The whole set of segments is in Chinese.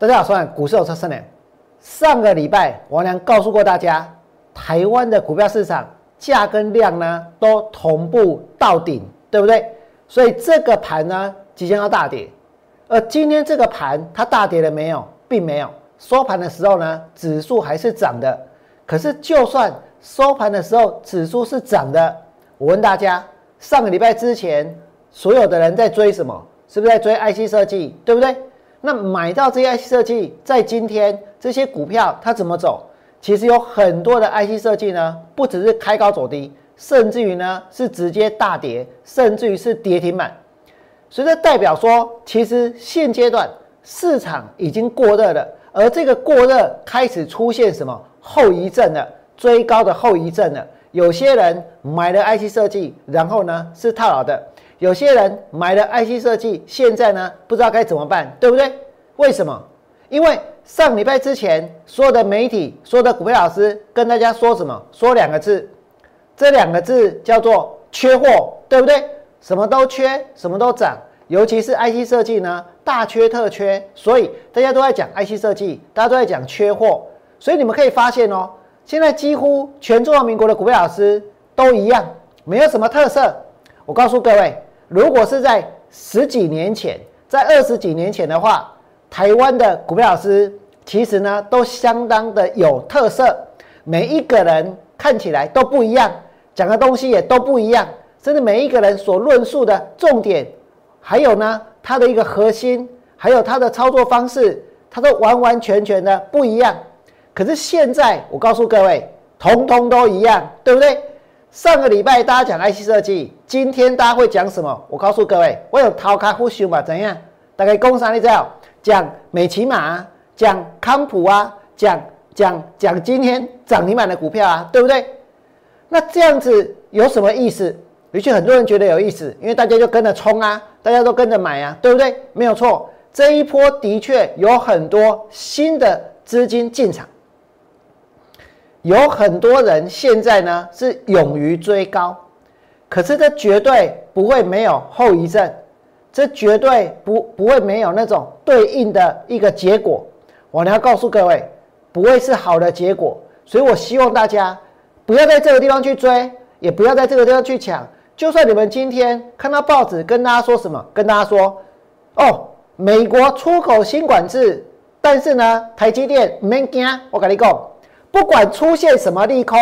大家好，我是股市有车胜良。上个礼拜王良告诉过大家，台湾的股票市场价跟量呢都同步到顶，对不对？所以这个盘呢即将要大跌。而今天这个盘它大跌了没有？并没有。收盘的时候呢，指数还是涨的。可是就算收盘的时候指数是涨的，我问大家，上个礼拜之前所有的人在追什么？是不是在追 IC 设计？对不对？那买到这些 IC 设计，在今天这些股票它怎么走？其实有很多的 IC 设计呢，不只是开高走低，甚至于呢是直接大跌，甚至于是跌停板。所以这代表说，其实现阶段市场已经过热了，而这个过热开始出现什么后遗症了？追高的后遗症了。有些人买了 IC 设计，然后呢是套牢的；有些人买了 IC 设计，现在呢不知道该怎么办，对不对？为什么？因为上礼拜之前，所有的媒体、所有的股票老师跟大家说什么？说两个字，这两个字叫做缺货，对不对？什么都缺，什么都涨，尤其是 IC 设计呢，大缺特缺，所以大家都在讲 IC 设计，大家都在讲缺货，所以你们可以发现哦，现在几乎全中华民国的股票老师都一样，没有什么特色。我告诉各位，如果是在十几年前，在二十几年前的话，台湾的股票老师其实呢都相当的有特色，每一个人看起来都不一样，讲的东西也都不一样。甚至每一个人所论述的重点，还有呢，他的一个核心，还有他的操作方式，他都完完全全的不一样。可是现在，我告诉各位，通通都一样，对不对？上个礼拜大家讲 IC 设计，今天大家会讲什么？我告诉各位，我有掏开呼吸嘛？怎样？大概工商你知道？讲美骑马，讲康普啊，讲讲讲今天涨停板的股票啊，对不对？那这样子有什么意思？也许，很多人觉得有意思，因为大家就跟着冲啊，大家都跟着买啊，对不对？没有错，这一波的确有很多新的资金进场，有很多人现在呢是勇于追高，可是这绝对不会没有后遗症，这绝对不不会没有那种对应的一个结果。我要告诉各位，不会是好的结果，所以我希望大家不要在这个地方去追，也不要在这个地方去抢。就算你们今天看到报纸跟大家说什么，跟大家说，哦，美国出口新管制，但是呢，台积电没惊。我跟你讲，不管出现什么利空，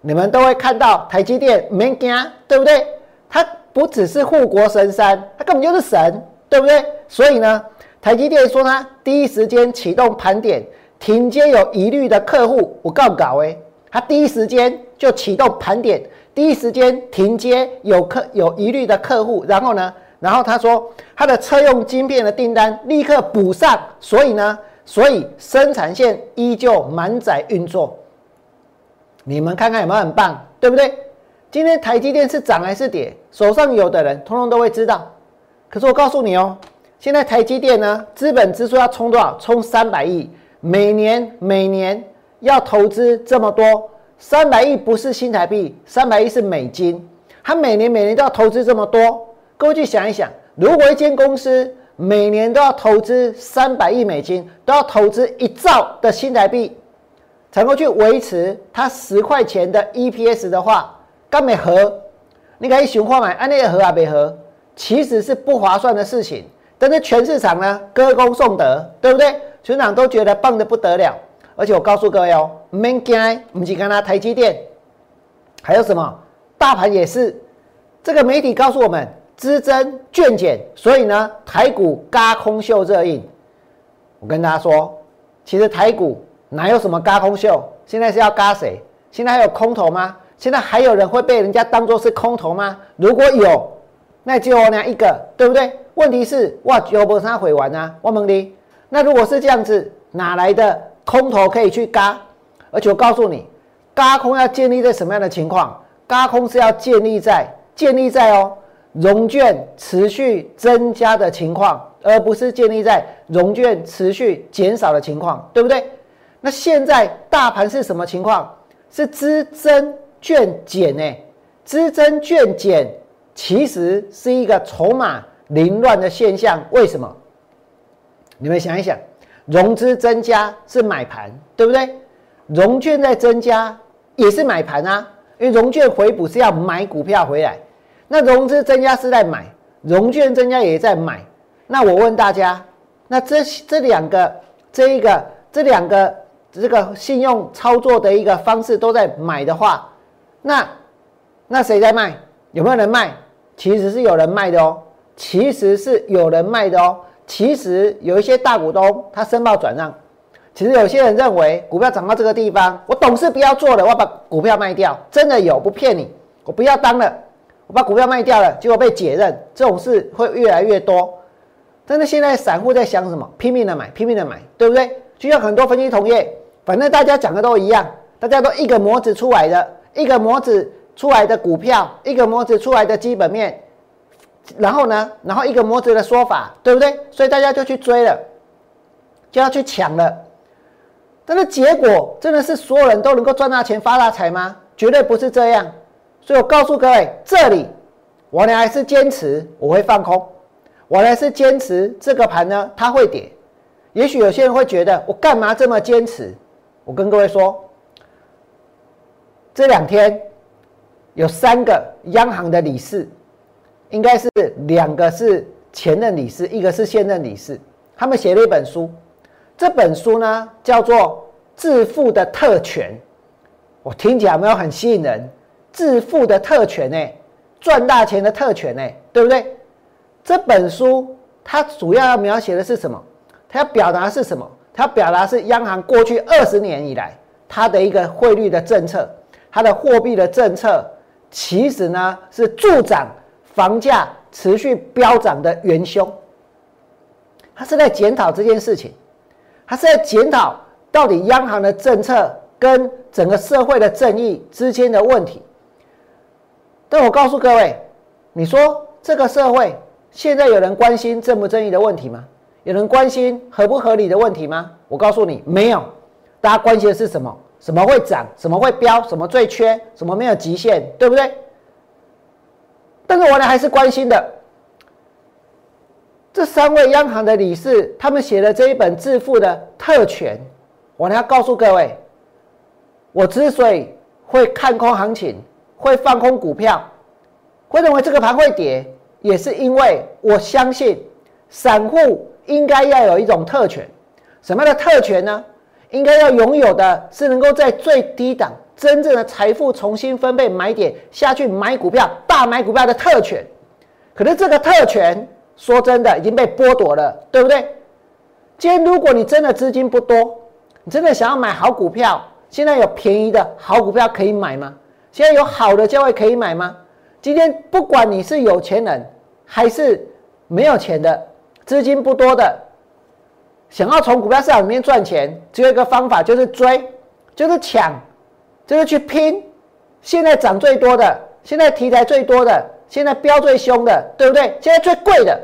你们都会看到台积电没惊，对不对？它不只是护国神山，它根本就是神，对不对？所以呢，台积电说它第一时间启动盘点，停接有疑虑的客户，我告搞哎，它第一时间就启动盘点。第一时间停接有客有疑虑的客户，然后呢，然后他说他的车用晶片的订单立刻补上，所以呢，所以生产线依旧满载运作。你们看看有没有很棒，对不对？今天台积电是涨还是跌？手上有的人通通都会知道。可是我告诉你哦，现在台积电呢，资本支出要充多少？充三百亿，每年每年要投资这么多。三百亿不是新台币，三百亿是美金。他每年每年都要投资这么多，各位去想一想，如果一间公司每年都要投资三百亿美金，都要投资一兆的新台币，才能去维持它十块钱的 EPS 的话，干美合？你可以循环买安内合啊，美合，其实是不划算的事情。但是全市场呢，歌功颂德，对不对？全场都觉得棒的不得了。而且我告诉各位哦，免惊，不是看它台积电，还有什么大盘也是。这个媒体告诉我们，资增券减，所以呢，台股嘎空秀热映。我跟大家说，其实台股哪有什么嘎空秀？现在是要嘎谁？现在还有空头吗？现在还有人会被人家当作是空头吗？如果有，那只有我俩一个，对不对？问题是哇，有波他回完啊，我问你，那如果是这样子，哪来的？空头可以去嘎，而且我告诉你，嘎空要建立在什么样的情况？嘎空是要建立在建立在哦融券持续增加的情况，而不是建立在融券持续减少的情况，对不对？那现在大盘是什么情况？是资增券减呢？资增券减其实是一个筹码凌乱的现象。为什么？你们想一想。融资增加是买盘，对不对？融券在增加也是买盘啊，因为融券回补是要买股票回来，那融资增加是在买，融券增加也在买。那我问大家，那这这两个这一个这两个这个信用操作的一个方式都在买的话，那那谁在卖？有没有人卖？其实是有人卖的哦，其实是有人卖的哦。其实有一些大股东他申报转让，其实有些人认为股票涨到这个地方，我董事不要做了，我要把股票卖掉。真的有，不骗你，我不要当了，我把股票卖掉了，结果被解任，这种事会越来越多。但是现在散户在想什么？拼命的买，拼命的买，对不对？就像很多分析同业，反正大家讲的都一样，大家都一个模子出来的，一个模子出来的股票，一个模子出来的基本面。然后呢？然后一个模子的说法，对不对？所以大家就去追了，就要去抢了。但是结果真的是所有人都能够赚大钱、发大财吗？绝对不是这样。所以我告诉各位，这里我呢还是坚持我会放空，我呢是坚持这个盘呢它会跌。也许有些人会觉得我干嘛这么坚持？我跟各位说，这两天有三个央行的理事。应该是两个是前任理事，一个是现任理事，他们写了一本书，这本书呢叫做《致富的特权》，我听起来没有很吸引人，致富的特权呢，赚大钱的特权呢，对不对？这本书它主要要描写的是什么？它要表达是什么？它要表达是央行过去二十年以来它的一个汇率的政策，它的货币的政策，其实呢是助长。房价持续飙涨的元凶，他是在检讨这件事情，他是在检讨到底央行的政策跟整个社会的正义之间的问题。但我告诉各位，你说这个社会现在有人关心正不正义的问题吗？有人关心合不合理的问题吗？我告诉你，没有。大家关心的是什么？什么会涨？什么会飙？什么最缺？什么没有极限？对不对？但是我呢还是关心的，这三位央行的理事，他们写的这一本致富的特权，我呢要告诉各位，我之所以会看空行情，会放空股票，会认为这个盘会跌，也是因为我相信散户应该要有一种特权，什么样的特权呢？应该要拥有的是能够在最低档。真正的财富重新分配买点下去买股票大买股票的特权，可是这个特权说真的已经被剥夺了，对不对？今天如果你真的资金不多，你真的想要买好股票，现在有便宜的好股票可以买吗？现在有好的价位可以买吗？今天不管你是有钱人还是没有钱的，资金不多的，想要从股票市场里面赚钱，只有一个方法，就是追，就是抢。就是去拼，现在涨最多的，现在题材最多的，现在标最凶的，对不对？现在最贵的，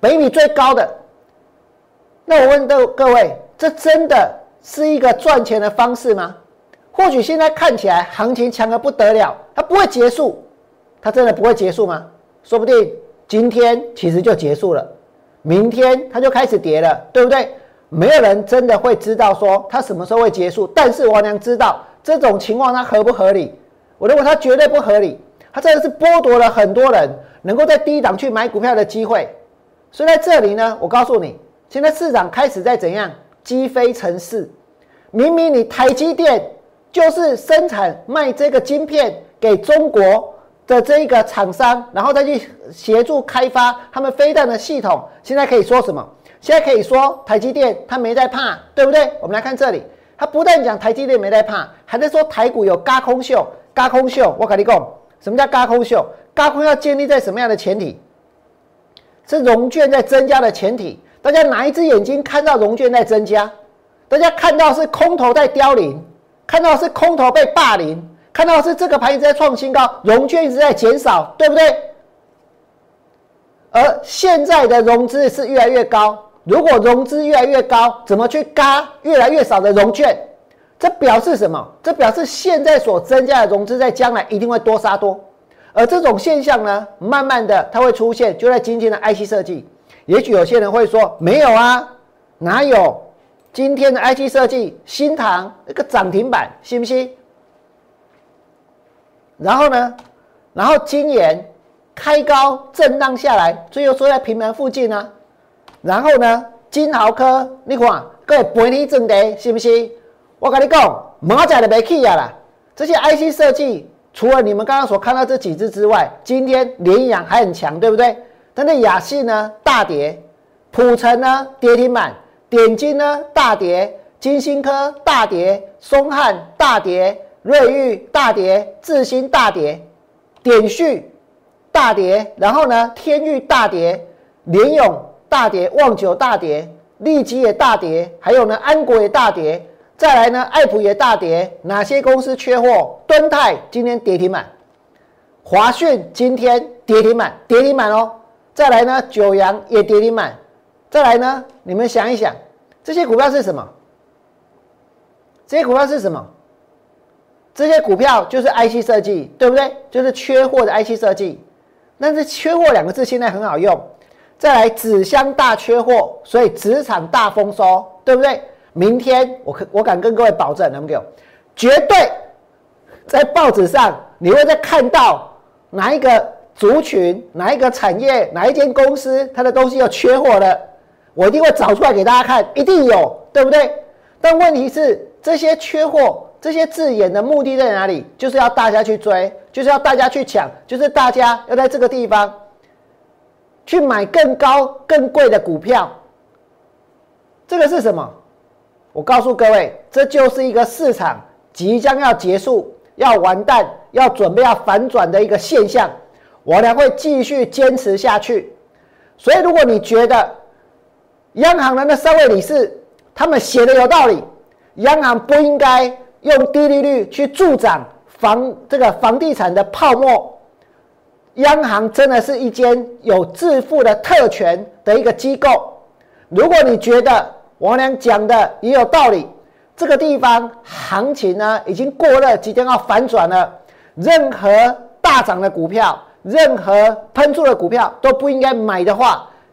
北米最高的。那我问各各位，这真的是一个赚钱的方式吗？或许现在看起来行情强的不得了，它不会结束，它真的不会结束吗？说不定今天其实就结束了，明天它就开始跌了，对不对？没有人真的会知道说它什么时候会结束，但是王娘知道这种情况它合不合理？我认为它绝对不合理，它真的是剥夺了很多人能够在低档去买股票的机会。所以在这里呢，我告诉你，现在市场开始在怎样击飞城市。明明你台积电就是生产卖这个晶片给中国的这一个厂商，然后再去协助开发他们飞弹的系统，现在可以说什么？现在可以说台积电它没在怕，对不对？我们来看这里，它不但讲台积电没在怕，还在说台股有高空秀，高空秀。我跟你讲，什么叫高空秀？高空要建立在什么样的前提？是融券在增加的前提。大家哪一只眼睛看到融券在增加？大家看到是空头在凋零，看到是空头被霸凌，看到是这个盘一直在创新高，融券一直在减少，对不对？而现在的融资是越来越高。如果融资越来越高，怎么去嘎越来越少的融券？这表示什么？这表示现在所增加的融资在将来一定会多杀多。而这种现象呢，慢慢的它会出现，就在今天的 IC 设计。也许有些人会说没有啊，哪有今天的 I T 设计新塘那个涨停板，信不信？然后呢，然后今年开高震荡下来，最后收在平盘附近呢。然后呢，金豪科，你看各位盘你整的，是不是？我跟你讲，马仔都没去呀啦。这些 IC 设计，除了你们刚刚所看到这几只之外，今天联阳还很强，对不对？但是雅信呢大跌，普成呢跌停板，点金呢大跌，金星科大跌，松汉大跌，瑞昱大跌，智新大跌，点旭大跌，然后呢天域大跌，联勇大跌，旺九大跌，利基也大跌，还有呢安国也大跌。再来呢，爱普也大跌，哪些公司缺货？敦泰今天跌停板，华讯今天跌停板，跌停板哦。再来呢，九阳也跌停板。再来呢，你们想一想，这些股票是什么？这些股票是什么？这些股票就是 IC 设计，对不对？就是缺货的 IC 设计。但是“缺货”两个字现在很好用。再来，纸箱大缺货，所以纸厂大丰收，对不对？明天我可我敢跟各位保证，能不给绝对在报纸上你会再看到哪一个族群、哪一个产业、哪一间公司它的东西要缺货了，我一定会找出来给大家看，一定有，对不对？但问题是这些缺货、这些字眼的目的在哪里？就是要大家去追，就是要大家去抢，就是大家要在这个地方去买更高、更贵的股票。这个是什么？我告诉各位，这就是一个市场即将要结束、要完蛋、要准备要反转的一个现象。我呢会继续坚持下去。所以，如果你觉得央行的那三位理事他们写的有道理，央行不应该用低利率去助长房这个房地产的泡沫，央行真的是一间有致富的特权的一个机构。如果你觉得，王良讲的也有道理，这个地方行情呢已经过热，即将要反转了。任何大涨的股票，任何喷出的股票都不应该买的话，